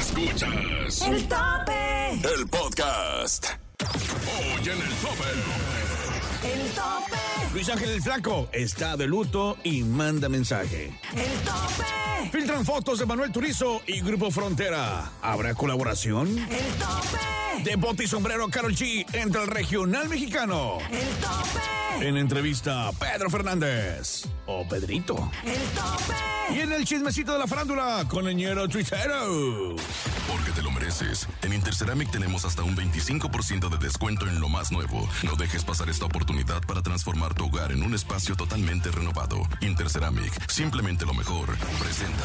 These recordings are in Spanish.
Escuchas El tope. el podcast. Hoy en el tope. El tope. Luis Ángel el Flaco está de luto y manda mensaje. El tope. Filtran fotos de Manuel Turizo y Grupo Frontera. ¿Habrá colaboración? El tope. De bote y sombrero Carol G entra al regional mexicano. El tope. En entrevista, Pedro Fernández. O Pedrito. El tope. Y en el chismecito de la farándula, con leñero tuitero. Porque te lo mereces. En Interceramic tenemos hasta un 25% de descuento en lo más nuevo. No dejes pasar esta oportunidad para transformar tu hogar en un espacio totalmente renovado. Interceramic, simplemente lo mejor. Presenta.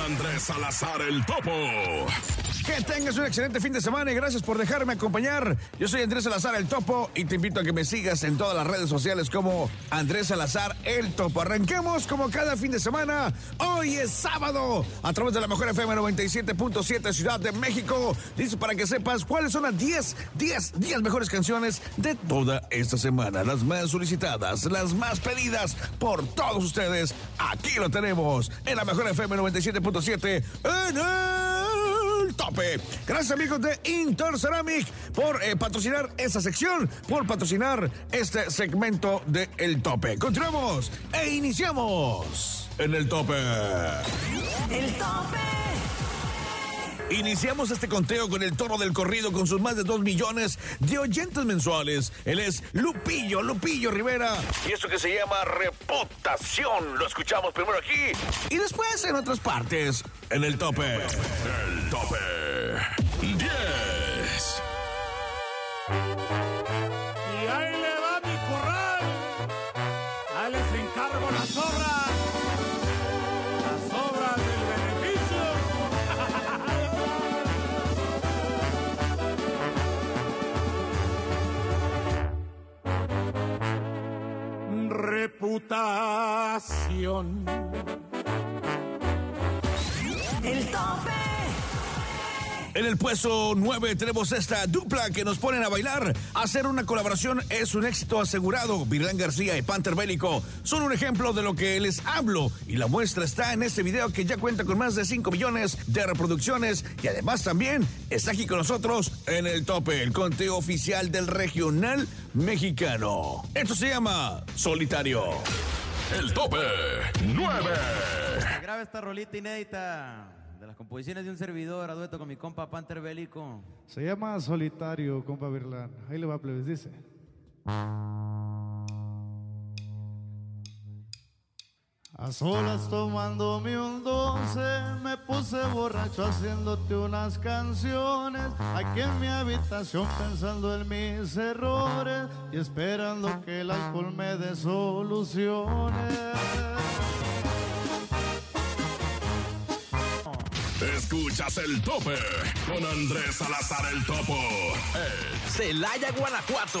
Andrés Salazar el Topo. Que tengas un excelente fin de semana y gracias por dejarme acompañar. Yo soy Andrés Salazar el Topo y te invito a que me sigas en todas las redes sociales como Andrés Salazar el Topo. Arranquemos como cada fin de semana. Hoy es sábado a través de la mejor FM 97.7 Ciudad de México. Dice para que sepas cuáles son las 10, 10, 10 mejores canciones de toda esta semana. Las más solicitadas, las más pedidas por todos ustedes. Aquí lo tenemos en la mejor FM 97.7 en el tope. Gracias amigos de Interceramic por eh, patrocinar esa sección, por patrocinar este segmento de El Tope. Continuamos e iniciamos en El Tope. El tope. Iniciamos este conteo con el toro del corrido con sus más de 2 millones de oyentes mensuales. Él es Lupillo, Lupillo Rivera. Y esto que se llama reputación. Lo escuchamos primero aquí y después en otras partes. En el tope. El tope. Reputación. El tope. En el puesto 9 tenemos esta dupla que nos ponen a bailar. Hacer una colaboración es un éxito asegurado. Virlán García y Panther Bélico son un ejemplo de lo que les hablo. Y la muestra está en este video que ya cuenta con más de 5 millones de reproducciones. Y además también está aquí con nosotros en el tope, el conteo oficial del regional mexicano. Esto se llama Solitario. El tope. 9. Graba esta rolita inédita de las composiciones de un servidor a dueto con mi compa Panther Bélico. Se llama Solitario, compa Virlán. Ahí le va, plebes, dice. A solas tomándome un doce, me puse borracho haciéndote unas canciones. Aquí en mi habitación pensando en mis errores y esperando que el alcohol me dé soluciones. Escuchas el tope con Andrés Salazar el Topo. El Celaya, Guanajuato.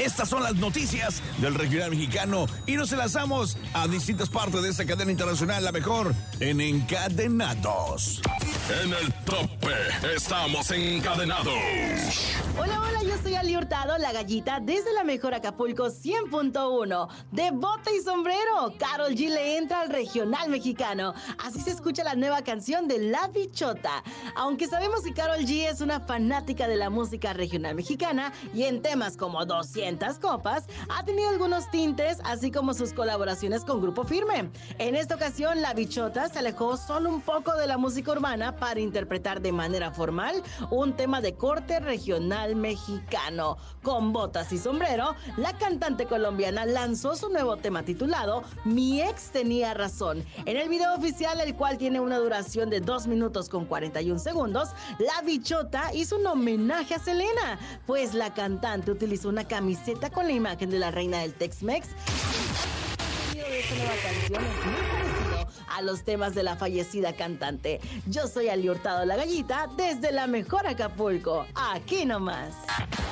Estas son las noticias del regional mexicano y nos enlazamos a distintas partes de esta cadena internacional, la mejor en Encadenados. En el tope estamos encadenados. Hola, hola, yo soy Ali Hurtado, la gallita, desde la mejor Acapulco 100.1. De bota y sombrero, Carol G le entra al regional mexicano. Así se escucha la nueva canción de La Bichota. Aunque sabemos que Carol G es una fanática de la música regional mexicana y en temas como 200 copas, ha tenido algunos tintes, así como sus colaboraciones con Grupo Firme. En esta ocasión, La Bichota se alejó solo un poco de la música urbana para interpretar de manera formal un tema de corte regional mexicano. Con botas y sombrero, la cantante colombiana lanzó su nuevo tema titulado Mi ex tenía razón. En el video oficial, el cual tiene una duración de 2 minutos con 41 segundos, la bichota hizo un homenaje a Selena, pues la cantante utilizó una camiseta con la imagen de la reina del Tex-Mex. a los temas de la fallecida cantante. Yo soy Ali Hurtado La Gallita desde la mejor Acapulco. Aquí nomás.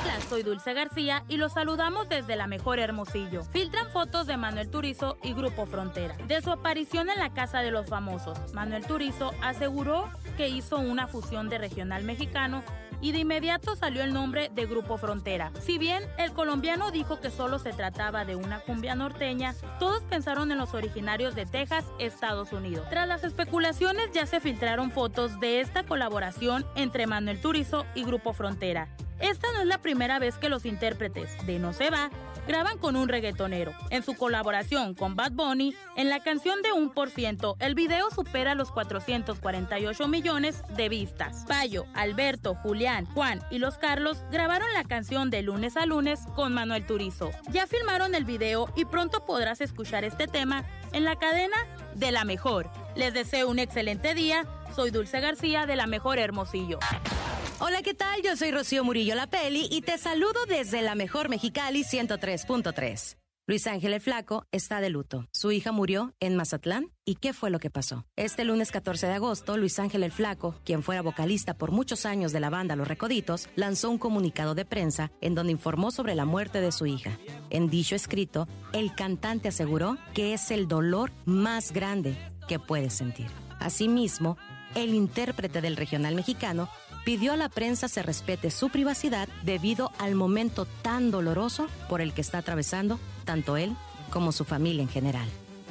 Hola, soy Dulce García y los saludamos desde la mejor Hermosillo. Filtran fotos de Manuel Turizo y Grupo Frontera. De su aparición en la Casa de los Famosos, Manuel Turizo aseguró que hizo una fusión de regional mexicano y de inmediato salió el nombre de Grupo Frontera. Si bien el colombiano dijo que solo se trataba de una cumbia norteña, todos pensaron en los originarios de Texas, Estados Unidos. Tras las especulaciones ya se filtraron fotos de esta colaboración entre Manuel Turizo y Grupo Frontera. Esta no es la primera vez que los intérpretes de No se va graban con un reggaetonero. En su colaboración con Bad Bunny, en la canción de 1%, el video supera los 448 millones de vistas. Payo, Alberto, Julián, Juan y los Carlos grabaron la canción de lunes a lunes con Manuel Turizo. Ya filmaron el video y pronto podrás escuchar este tema en la cadena de la mejor. Les deseo un excelente día. Soy Dulce García de la mejor Hermosillo. Hola, ¿qué tal? Yo soy Rocío Murillo La Peli y te saludo desde la mejor Mexicali 103.3. Luis Ángel el Flaco está de luto. Su hija murió en Mazatlán. ¿Y qué fue lo que pasó? Este lunes 14 de agosto, Luis Ángel el Flaco, quien fuera vocalista por muchos años de la banda Los Recoditos, lanzó un comunicado de prensa en donde informó sobre la muerte de su hija. En dicho escrito, el cantante aseguró que es el dolor más grande que puede sentir. Asimismo, el intérprete del regional mexicano pidió a la prensa se respete su privacidad debido al momento tan doloroso por el que está atravesando tanto él como su familia en general.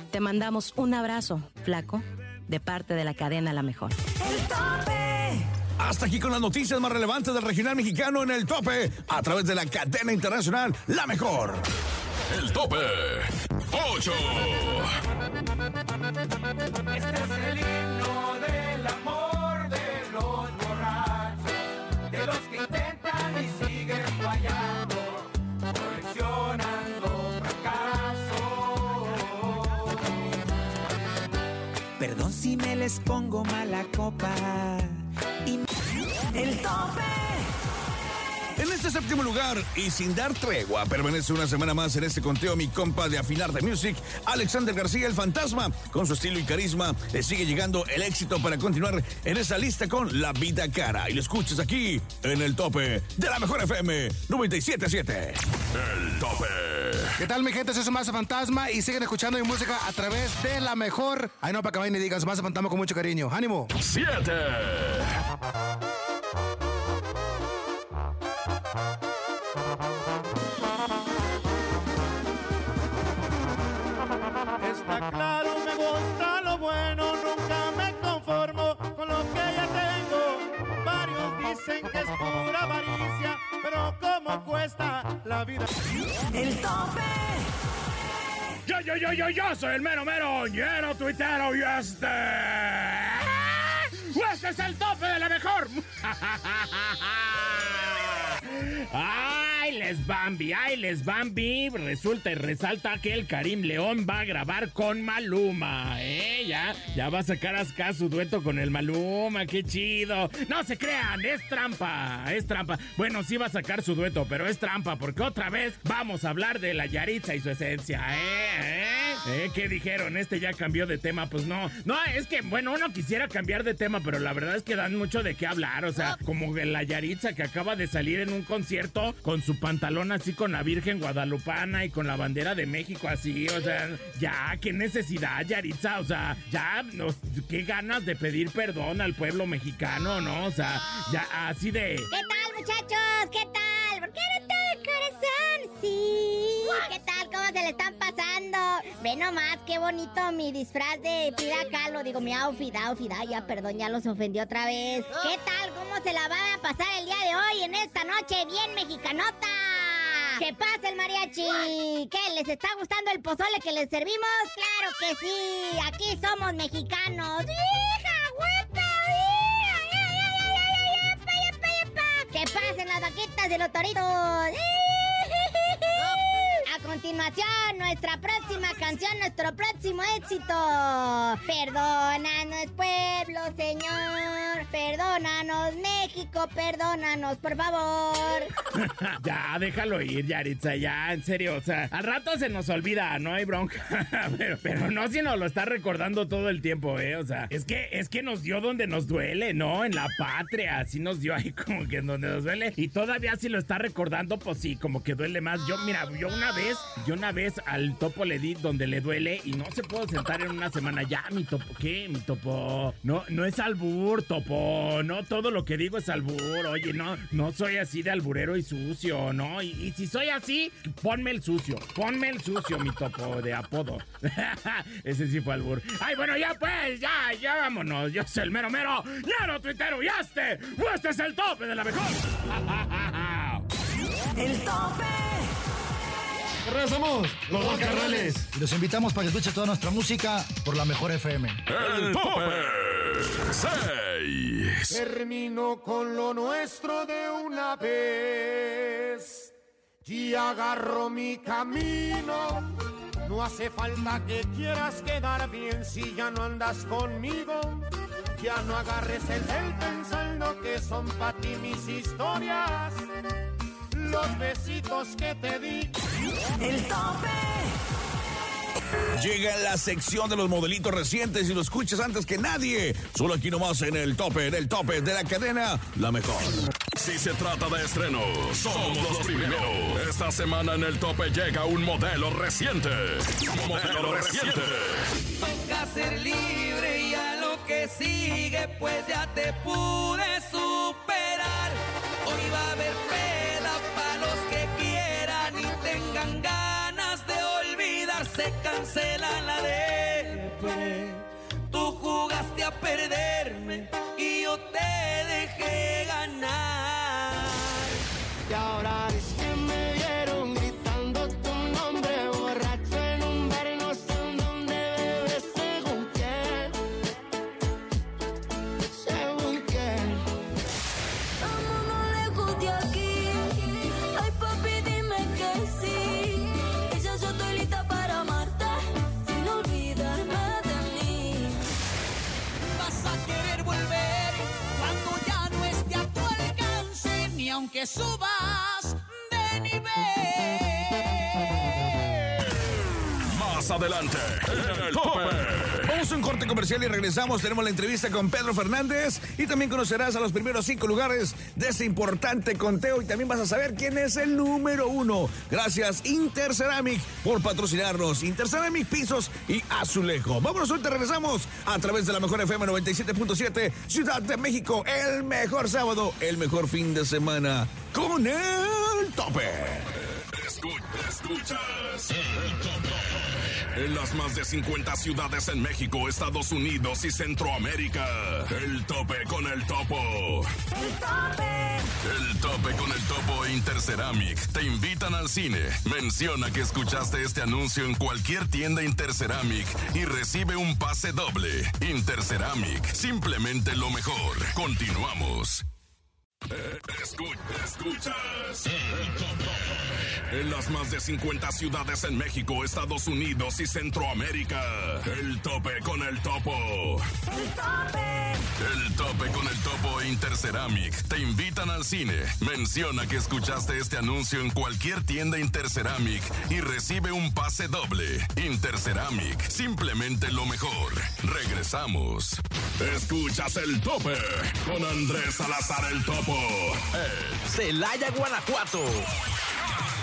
Te mandamos un abrazo, flaco, de parte de la cadena La Mejor. El tope. Hasta aquí con las noticias más relevantes del regional mexicano en el tope, a través de la cadena internacional La Mejor. El tope 8. Les pongo mala copa. Y... El tope. En este séptimo lugar y sin dar tregua, permanece una semana más en este conteo mi compa de Afinar de Music, Alexander García el Fantasma. Con su estilo y carisma, le sigue llegando el éxito para continuar en esa lista con La Vida Cara. Y lo escuchas aquí en el tope de la Mejor FM 977. El tope. ¿Qué tal, mi gente? Soy su Maza Fantasma y siguen escuchando mi música a través de la mejor. Ay, no, para que vayan y digan su Maza Fantasma con mucho cariño. ¡Ánimo! Siete. Está claro, me gusta lo bueno, nunca me conformo con lo que ya tengo. Varios dicen que es pura avaricia, pero ¿cómo cuesta la vida? El tope. Yo, yo, yo, yo, yo soy el mero, mero, ñero, tuitero y este. ¡Este es el tope de la mejor! ¡Ay, les Bambi! ¡Ay, les Bambi! Resulta y resalta que el Karim León va a grabar con Maluma, ¿eh? Ya, ya va a sacar acá su dueto con el Maluma, ¡qué chido! No se crean, es trampa, es trampa. Bueno, sí va a sacar su dueto, pero es trampa porque otra vez vamos a hablar de la Yaritza y su esencia, ¿eh? ¿Eh? ¿Eh? ¿Qué dijeron? Este ya cambió de tema. Pues no. No, es que, bueno, uno quisiera cambiar de tema, pero la verdad es que dan mucho de qué hablar. O sea, como la Yaritza que acaba de salir en un concierto con su pantalón así con la Virgen Guadalupana y con la bandera de México así. O sea, ya, qué necesidad, Yaritza. O sea, ya, no, qué ganas de pedir perdón al pueblo mexicano, ¿no? O sea, ya así de. ¿Qué tal, muchachos? ¿Qué tal? ¿Por qué no corazón? Sí. ¿Qué tal? ¿Cómo se le están pasando? Ve nomás, qué bonito mi disfraz de Frida Kahlo. Digo, mi outfit, outfit. Ay, ya, perdón, ya los ofendí otra vez. ¿Qué tal? ¿Cómo se la van a pasar el día de hoy en esta noche bien mexicanota? ¿Qué pasa el mariachi? ¿Qué? ¿Les está gustando el pozole que les servimos? Claro que sí. Aquí somos mexicanos. ¡Hija, huepa! ¡Que pasen las vaquitas de los toritos! A continuación, nuestra próxima canción, nuestro próximo éxito. Perdónanos, pueblo, Señor. México, perdónanos, por favor. ya, déjalo ir, Yaritza, ya, en serio. O sea, al rato se nos olvida, no hay bronca. pero, no si nos lo está recordando todo el tiempo, ¿eh? O sea, es que, es que nos dio donde nos duele, ¿no? En la patria, así nos dio ahí como que donde nos duele. Y todavía si lo está recordando, pues sí, como que duele más. Yo, mira, yo una vez, yo una vez al topo le di donde le duele y no se puede sentar en una semana. Ya, mi topo, ¿qué? Mi topo. No, no es albur, topo. No todo lo que digo es albur. Oye, no, no soy así de alburero y sucio, ¿no? Y, y si soy así, ponme el sucio. Ponme el sucio, mi topo de apodo. Ese sí fue albur. Ay, bueno, ya pues, ya, ya vámonos. Yo soy el mero mero. Ya no tuitero y este. Este es el tope de la mejor. El tope. Regresamos, los dos carnales. Y los invitamos para que escuchen toda nuestra música por la mejor FM. El tope 6. Termino con lo nuestro de una vez y agarro mi camino. No hace falta que quieras quedar bien si ya no andas conmigo. Ya no agarres el cel pensando que son para ti mis historias. Los besitos que te di. El tope. Llega la sección de los modelitos recientes y lo escuchas antes que nadie. Solo aquí nomás en el tope, en el tope de la cadena, la mejor. Si se trata de estrenos, somos los primeros. Esta semana en el tope llega un modelo reciente. Modelo reciente. Toca ser libre y a lo que sigue, pues ya te pude superar. Hoy va a haber olvidarse, cancela la de Tú jugaste a perderme y yo te dejé ganar. Aunque subas de nivel. Más adelante, en el tope. Vamos a un corte comercial y regresamos. Tenemos la entrevista con Pedro Fernández y también conocerás a los primeros cinco lugares de este importante conteo y también vas a saber quién es el número uno. Gracias Interceramic por patrocinarnos. Interceramic Pisos y Azulejo. Vámonos, ahorita regresamos a través de la mejor FM 97.7 Ciudad de México. El mejor sábado, el mejor fin de semana con el tope. Escucha, escuchas. El tope. En las más de 50 ciudades en México, Estados Unidos y Centroamérica. El tope con el topo. El tope. El tope con el topo e Interceramic te invitan al cine. Menciona que escuchaste este anuncio en cualquier tienda Interceramic y recibe un pase doble. Interceramic, simplemente lo mejor. Continuamos. Eh, escu- escuchas. El tope. En las más de 50 ciudades en México, Estados Unidos y Centroamérica. El tope con el topo. El tope. El tope con el topo e Interceramic te invitan al cine. Menciona que escuchaste este anuncio en cualquier tienda Interceramic y recibe un pase doble. Interceramic, simplemente lo mejor. Regresamos. Escuchas el tope con Andrés Salazar el topo. Celaya, Guanajuato.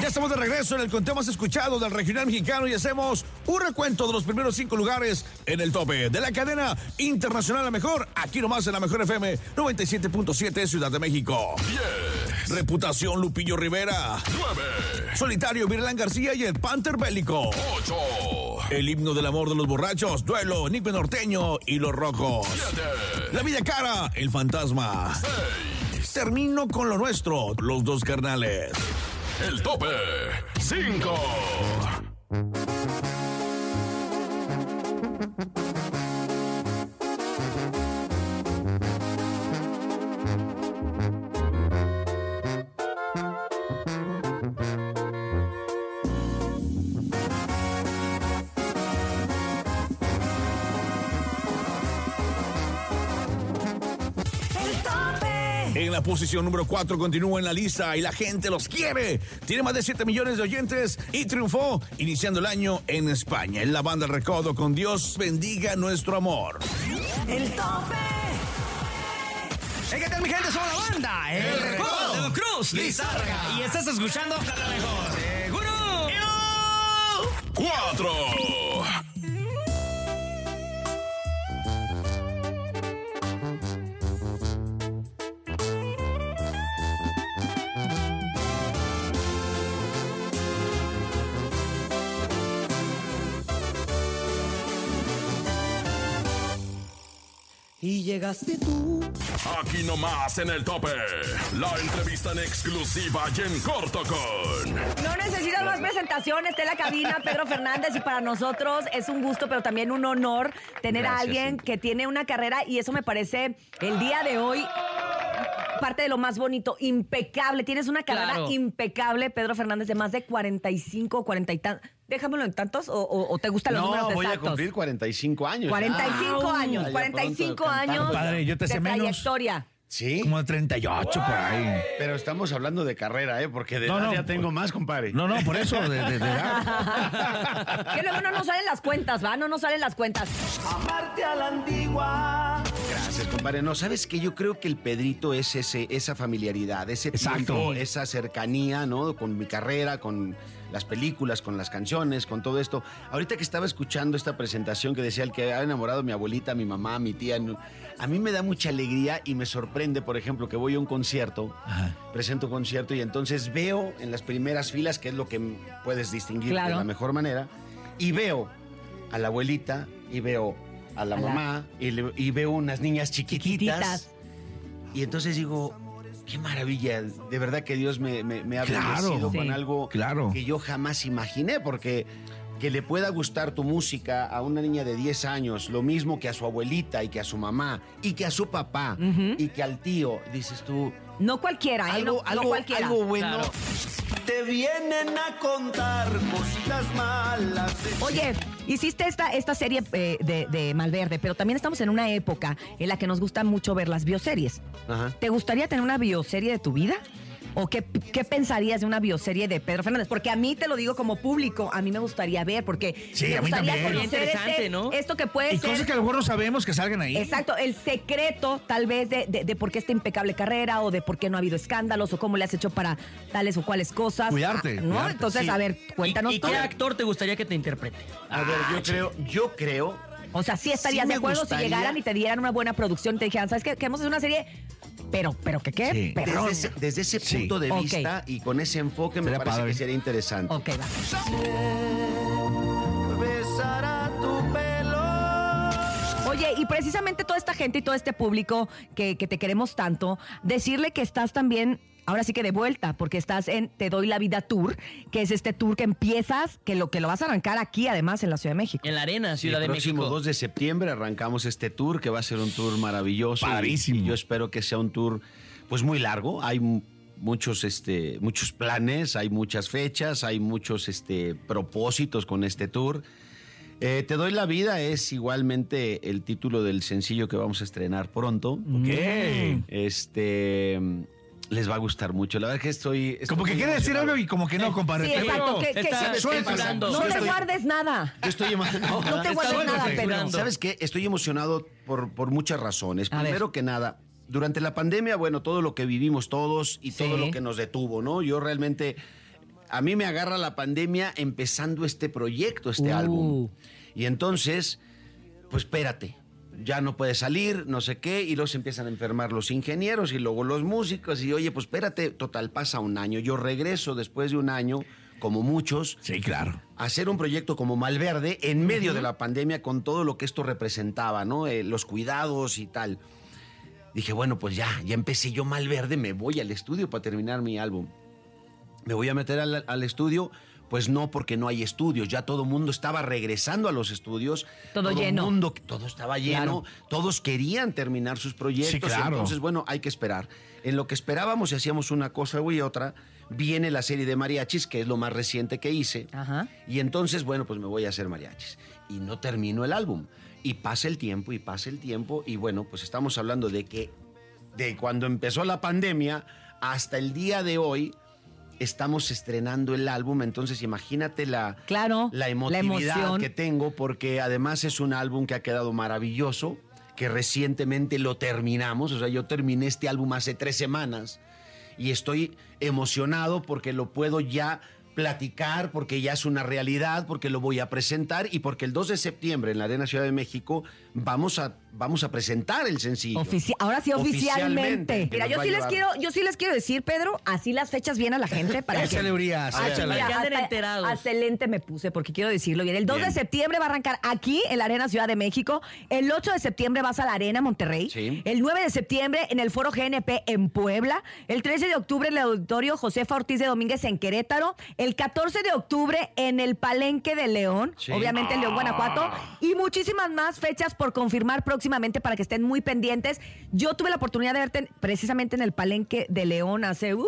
Ya estamos de regreso en el conteo más escuchado del regional mexicano y hacemos un recuento de los primeros cinco lugares en el tope de la cadena internacional La Mejor, aquí nomás en la Mejor FM 97.7 Ciudad de México. 10, Reputación Lupillo Rivera. 9, Solitario Virlán García y el Panther Bélico. 8, El himno del amor de los borrachos, Duelo, Nipe Norteño y Los Rojos. 7, La Vida Cara, El Fantasma. 6, Termino con lo nuestro, Los Dos Carnales. El tope 5. La posición número 4 continúa en la lista y la gente los quiere. Tiene más de 7 millones de oyentes y triunfó iniciando el año en España. En la banda Recodo con Dios bendiga nuestro amor. El tope. ¿Qué tal, mi gente? Somos la banda. El, Recodo de Don Cruz. Lizárraga. Y estás escuchando la mejor. ¡Seguro! 4. Y llegaste tú. Aquí nomás en el tope. La entrevista en exclusiva y en corto con. No necesitas más presentaciones, está en la cabina Pedro Fernández y para nosotros es un gusto, pero también un honor tener a alguien que tiene una carrera y eso me parece el día de hoy parte de lo más bonito, impecable. Tienes una carrera Claro. impecable, Pedro Fernández, de más de 45, 40 y tantos. Déjamelo en tantos o, o- o te gustan los números No, voy a exactos. cumplir 45 años. 45 ya. años, Ya 45 pronto años. Padre, yo te de sé menos. trayectoria. ¿Sí? Como de 38 por ahí. Pero estamos hablando de carrera, ¿eh? Porque de No, edad no, ya tengo más, compadre. No, no, por eso, de, de- de edad. que luego no nos salen las cuentas, ¿va? No nos salen las cuentas. Amarte a la antigua. Compadre. No, ¿sabes qué? Yo creo que el Pedrito es ese, esa familiaridad, ese Exacto. tiempo, esa cercanía, ¿no? Con mi carrera, con las películas, con las canciones, con todo esto. Ahorita que estaba escuchando esta presentación que decía el que ha enamorado a mi abuelita, a mi mamá, a mi tía, a mí me da mucha alegría y me sorprende, por ejemplo, que voy a un concierto, presento un concierto y entonces veo en las primeras filas, que es lo que puedes distinguir Claro. de la mejor manera, y veo a la abuelita y veo a la A la- mamá y, le- y veo unas niñas chiquititas. Chiquititas. Y entonces digo, qué maravilla, de verdad que Dios me, me- me ha Claro. bendecido con algo Claro. que yo jamás imaginé, porque que le pueda gustar tu música a una niña de 10 años, lo mismo que a su abuelita y que a su mamá y que a su papá y que al tío, dices tú, No cualquiera, ¿eh? algo, no, no algo, cualquiera. algo bueno. Claro. Te vienen a contar cositas malas. Oye, hiciste esta, esta serie eh, de, de Malverde, pero también estamos en una época en la que nos gusta mucho ver las bioseries. Ajá. ¿Te gustaría tener una bioserie de tu vida? ¿O qué, qué pensarías de una bioserie de Pedro Fernández? Porque a mí te lo digo como público, a mí me gustaría ver, porque Sí, me a mí gustaría también. conocer Interesante, este- ¿no? esto que puede Y ser. cosas que a lo mejor no sabemos que salgan ahí. Exacto, el secreto tal vez de, de- de por qué esta impecable carrera o de por qué no ha habido escándalos o cómo le has hecho para tales o cuales cosas. Cuidarte, Ah, ¿No? cuidarte. Entonces, Sí. a ver, cuéntanos ¿Y tú. qué actor te gustaría que te interprete? A ver, yo creo, yo creo. O sea, sí estarías Sí de acuerdo gustaría- si llegaran y te dieran una buena producción y te dijeran, ¿sabes qué? Queremos hacer una serie, pero, pero ¿qué qué? Sí. Perrón. Desde ese, desde ese Sí. punto de vista y con ese enfoque me parece padre. que sería interesante. Ok, va. Besará tu pelo. Oye, y precisamente toda esta gente y todo este público que, que te queremos tanto, decirle que estás también ahora sí que de vuelta, porque estás en Te Doy la Vida Tour, que es este tour que empiezas, que lo que lo vas a arrancar aquí además en la Ciudad de México. En la arena, Ciudad el de próximo México. 2 de septiembre arrancamos este tour que va a ser un tour maravilloso. y- Padrísimo. Y, yo espero que sea un tour pues muy largo. Hay mu- muchos, este, muchos planes, hay muchas fechas, hay muchos este, propósitos con este tour. Eh, Te doy la vida es igualmente el título del sencillo que vamos a estrenar pronto. Ok. Este les va a gustar mucho. La verdad es que estoy. estoy Como que quiere decir algo y como que no, compadre. Sí, exacto. que- que- Está que- censurando. no te estoy- guardes nada. Yo estoy emocionado. No te guardes nada, Pedro. ¿Sabes qué? Estoy emocionado por, por muchas razones. A ver. Primero que nada, durante la pandemia, bueno, todo lo que vivimos todos y todo lo que nos detuvo, ¿no? Yo realmente, a mí me agarra la pandemia empezando este proyecto, este Uh. álbum. Y entonces, pues espérate. Ya no puede salir, no sé qué, y luego se empiezan a enfermar los ingenieros y luego los músicos. Y oye, pues espérate, total, pasa un año. Yo regreso después de un año, como muchos, Sí, claro. hacer un proyecto como Malverde en medio de la pandemia con todo lo que esto representaba, ¿no? Eh, los cuidados y tal. Dije, bueno, pues ya, ya empecé yo Malverde, me voy al estudio para terminar mi álbum. Me voy a meter al, al estudio, pues no, porque no hay estudios. Ya todo el mundo estaba regresando a los estudios. Todo lleno. Mundo, todo estaba lleno. Claro. Todos querían terminar sus proyectos. Sí, claro. entonces, bueno, hay que esperar. En lo que esperábamos y hacíamos una cosa y otra, viene la serie de mariachis, que es lo más reciente que hice. Ajá. Y entonces, bueno, pues me voy a hacer mariachis. Y no termino el álbum. Y pasa el tiempo y pasa el tiempo. Y bueno, pues estamos hablando de que de cuando empezó la pandemia hasta el día de hoy estamos estrenando el álbum. Entonces imagínate la, Claro, la emotividad emoción. que tengo porque además es un álbum que ha quedado maravilloso, que recientemente lo terminamos. O sea, yo terminé este álbum hace tres semanas y estoy emocionado porque lo puedo ya platicar, porque ya es una realidad, porque lo voy a presentar y porque el 2 de septiembre en la Arena Ciudad de México vamos a, vamos a presentar el sencillo. Ofici- ahora sí oficialmente. Mira, yo sí les quiero, yo sí les quiero decir, Pedro, así las fechas bien a la gente para que Que anden hasta- enterados. Excelente me puse porque quiero decirlo bien. El 2 de septiembre va a arrancar aquí en la Arena Ciudad de México. El 8 de septiembre vas a la Arena Monterrey. Sí. El 9 de septiembre en el Foro GNP en Puebla. El 13 de octubre en el Auditorio Josefa Ortiz de Domínguez en Querétaro. El 14 de octubre en el Palenque de León. Sí. Obviamente en León, Guanajuato. Y muchísimas más fechas por confirmar próximamente para que estén muy pendientes. Yo tuve la oportunidad de verte precisamente en el Palenque de León hace... Uh,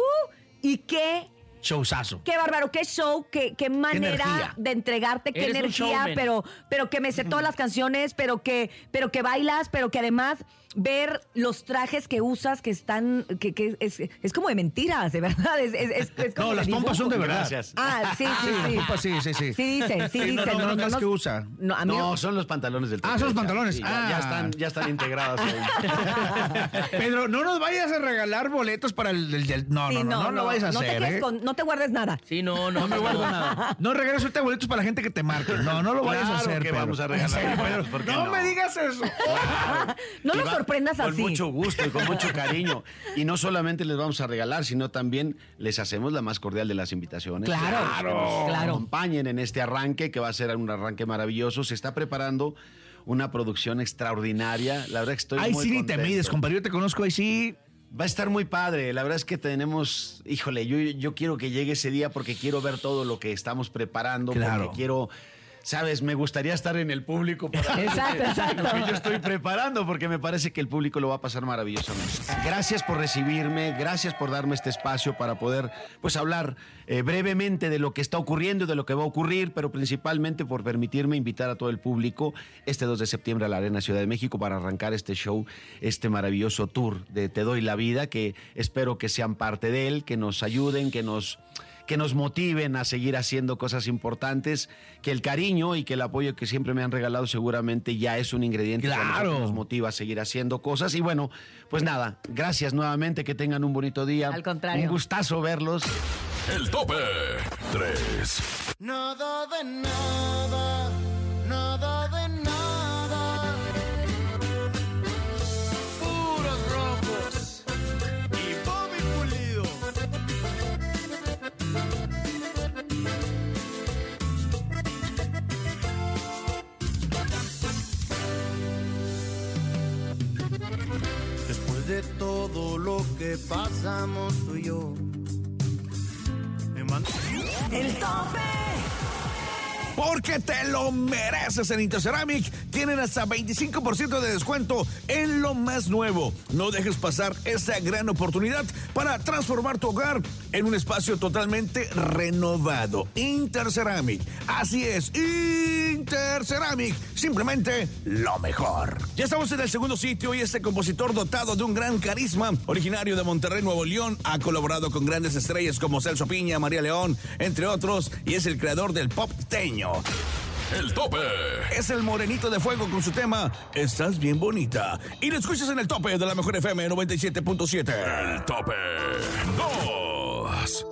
y qué Showzazo. Qué bárbaro, qué show, qué, qué manera de entregarte, qué Eres energía, pero, pero que me sé todas las canciones, pero que, pero que bailas, pero que además ver los trajes que usas que están, que, que es, es como de mentiras, de verdad. Es, es- es- es como No, las pompas son de verdad. Gracias. Ah, sí, sí, sí. Pompas, sí, sí, sí. Sí dicen, sí, Sí, no, no, no, no que usa. No, a mí No, son los pantalones del Ah, son los pantalones. Sí, ya, Ah. ya están, ya están integrados ahí. Pedro, no nos vayas a regalar boletos para el, el- el- no, Sí, no, no, no, lo vayas a no te hacer, ¿eh? con- no te guardes nada. Sí, no, no. No me guardo nada. No regales ahorita boletos para la gente que te marque. No, no lo vayas a hacer, que Pedro. vamos a regalar En serio, boletos, Pedro. ¿por qué no, no? me digas eso. No lo sorprendas con así. mucho gusto y con mucho cariño. Y no solamente les vamos a regalar, sino también les hacemos la más cordial de las invitaciones. Claro, Que nos claro. acompañen en este arranque, que va a ser un arranque maravilloso. Se está preparando una producción extraordinaria. La verdad que estoy Ay, muy sí, ni te contento. mides, compadre. Yo te conozco ahí sí. Va a estar muy padre. La verdad es que tenemos, híjole, yo, yo quiero que llegue ese día porque quiero ver todo lo que estamos preparando. Claro. Porque quiero, sabes, me gustaría estar en el público para Exacto, exacto. lo que yo estoy preparando porque me parece que el público lo va a pasar maravillosamente. Gracias por recibirme, gracias por darme este espacio para poder, pues, hablar eh, brevemente de lo que está ocurriendo y de lo que va a ocurrir, pero principalmente por permitirme invitar a todo el público este 2 de septiembre a la Arena Ciudad de México para arrancar este show, este maravilloso tour de Te doy la vida, que espero que sean parte de él, que nos ayuden, que nos que nos motiven a seguir haciendo cosas importantes, que el cariño y que el apoyo que siempre me han regalado seguramente ya es un ingrediente que Claro. nos motiva a seguir haciendo cosas. Y bueno, pues nada, gracias nuevamente, que tengan un bonito día. Al contrario. Un gustazo verlos. El tope 3. Nada de nada todo lo que pasamos tú y yo. Me manda- El tope. Porque te lo mereces en Interceramic. Tienen hasta 25% de descuento en lo más nuevo. No dejes pasar esta gran oportunidad para transformar tu hogar en un espacio totalmente renovado. Interceramic. Así es, Interceramic. Simplemente lo mejor. Ya estamos en el segundo sitio y este compositor dotado de un gran carisma, originario de Monterrey, Nuevo León, ha colaborado con grandes estrellas como Celso Piña, María León, entre otros, y es el creador del pop teño. El tope. Es el morenito de fuego con su tema Estás bien bonita. Y lo escuchas en el tope de la mejor FM 97.7. El tope 2.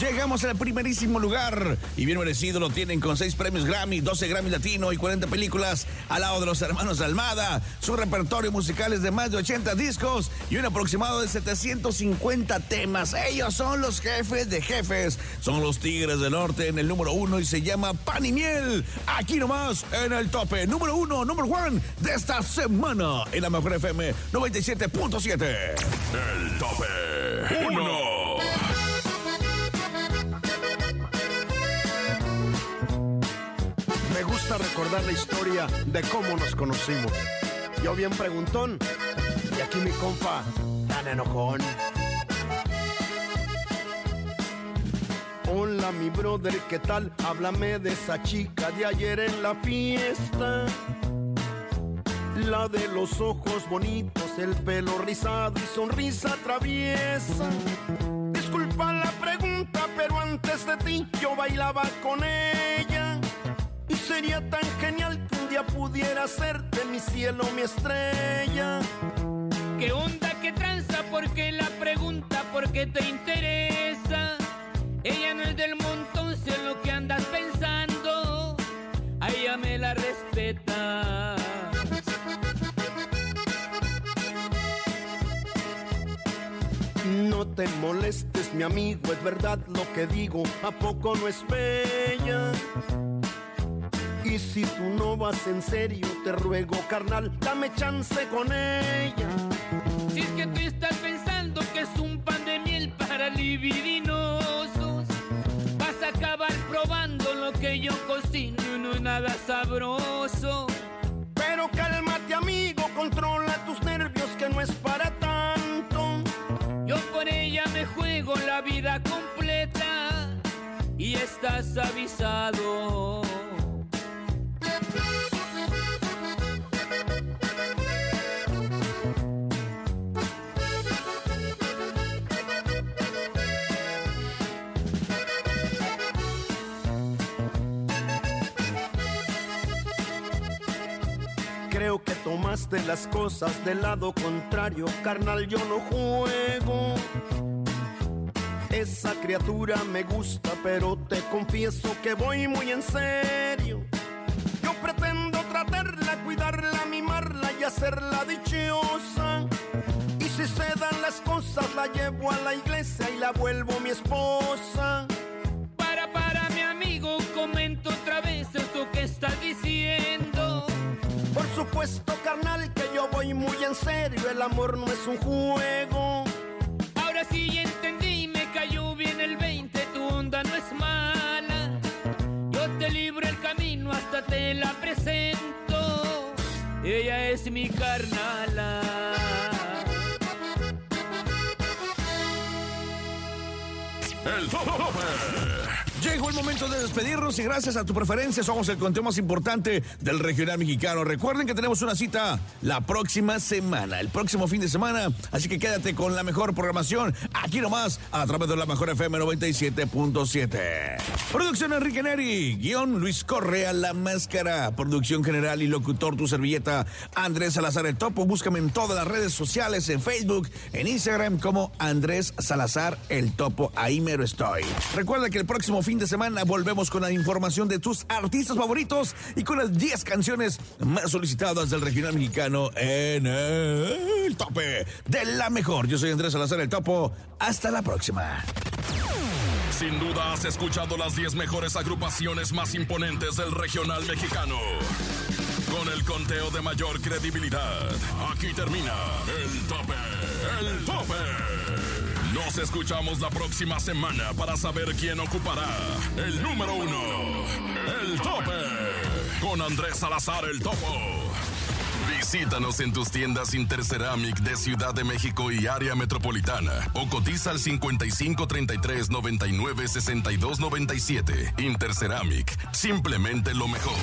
Llegamos al primerísimo lugar y bien merecido lo tienen con 6 premios Grammy, 12 Grammy Latino y 40 películas al lado de los hermanos Almada. Su repertorio musical es de más de 80 discos y un aproximado de 750 temas. Ellos son los jefes de jefes, son los Tigres del Norte en el número uno y se llama Pan y Miel. Aquí nomás en el tope número uno, número one de esta semana en la mejor FM 97.7. El tope gusta recordar la historia de cómo nos conocimos. Yo bien preguntón y aquí mi compa tan enojón. Hola mi brother, ¿qué tal? Háblame de esa chica de ayer en la fiesta. La de los ojos bonitos, el pelo rizado y sonrisa traviesa. Disculpa la pregunta, pero antes de ti yo bailaba con ella. Sería tan genial que un día pudiera de mi cielo mi estrella. ¿Qué onda, qué tranza? ¿Por qué la pregunta? ¿Por qué te interesa? Ella no es del montón, sé lo que andas pensando. A ella me la respeta. No te molestes, mi amigo, es verdad lo que digo, ¿a poco no es bella? Y si tú no vas en serio, te ruego, carnal, dame chance con ella. Si es que tú estás pensando que es un pan de miel para libidinosos, vas a acabar probando lo que yo cocino y no es nada sabroso. Pero cálmate, amigo, controla tus nervios, que no es para tanto. Yo por ella me juego la vida completa y estás avisado. Tomaste las cosas del lado contrario, carnal, yo no juego. Esa criatura me gusta, pero te confieso que voy muy en serio. Yo pretendo tratarla, cuidarla, mimarla y hacerla dichosa. Y si se dan las cosas, la llevo a la iglesia y la vuelvo mi esposa. Amor no es un juego. Ahora sí ya entendí, me cayó bien el 20, tu onda no es mala. Yo te libro el camino, hasta te la presento. Ella es mi carnala. El tope. Llegó el momento de despedirnos y gracias a tu preferencia somos el conteo más importante del regional mexicano. Recuerden que tenemos una cita la próxima semana, el próximo fin de semana, así que quédate con la mejor programación aquí nomás a través de la mejor FM 97.7. Producción Enrique Neri, guion Luis Correa, La Máscara, producción general y locutor tu servilleta Andrés Salazar el Topo. Búscame en todas las redes sociales, en Facebook, en Instagram como Andrés Salazar el Topo. Ahí mero estoy. Recuerda que el próximo fin de semana volvemos con la información de tus artistas favoritos y con las 10 canciones más solicitadas del regional mexicano en el tope de la mejor. Yo soy Andrés Salazar el Topo. Hasta la próxima. Sin duda has escuchado las 10 mejores agrupaciones más imponentes del regional mexicano. Con el conteo de mayor credibilidad, aquí termina el tope, el tope. Nos escuchamos la próxima semana para saber quién ocupará el número uno, el tope, con Andrés Salazar el Topo. Visítanos en tus tiendas Interceramic de Ciudad de México y área metropolitana o cotiza al 55 33 99 62 97. Interceramic, simplemente lo mejor.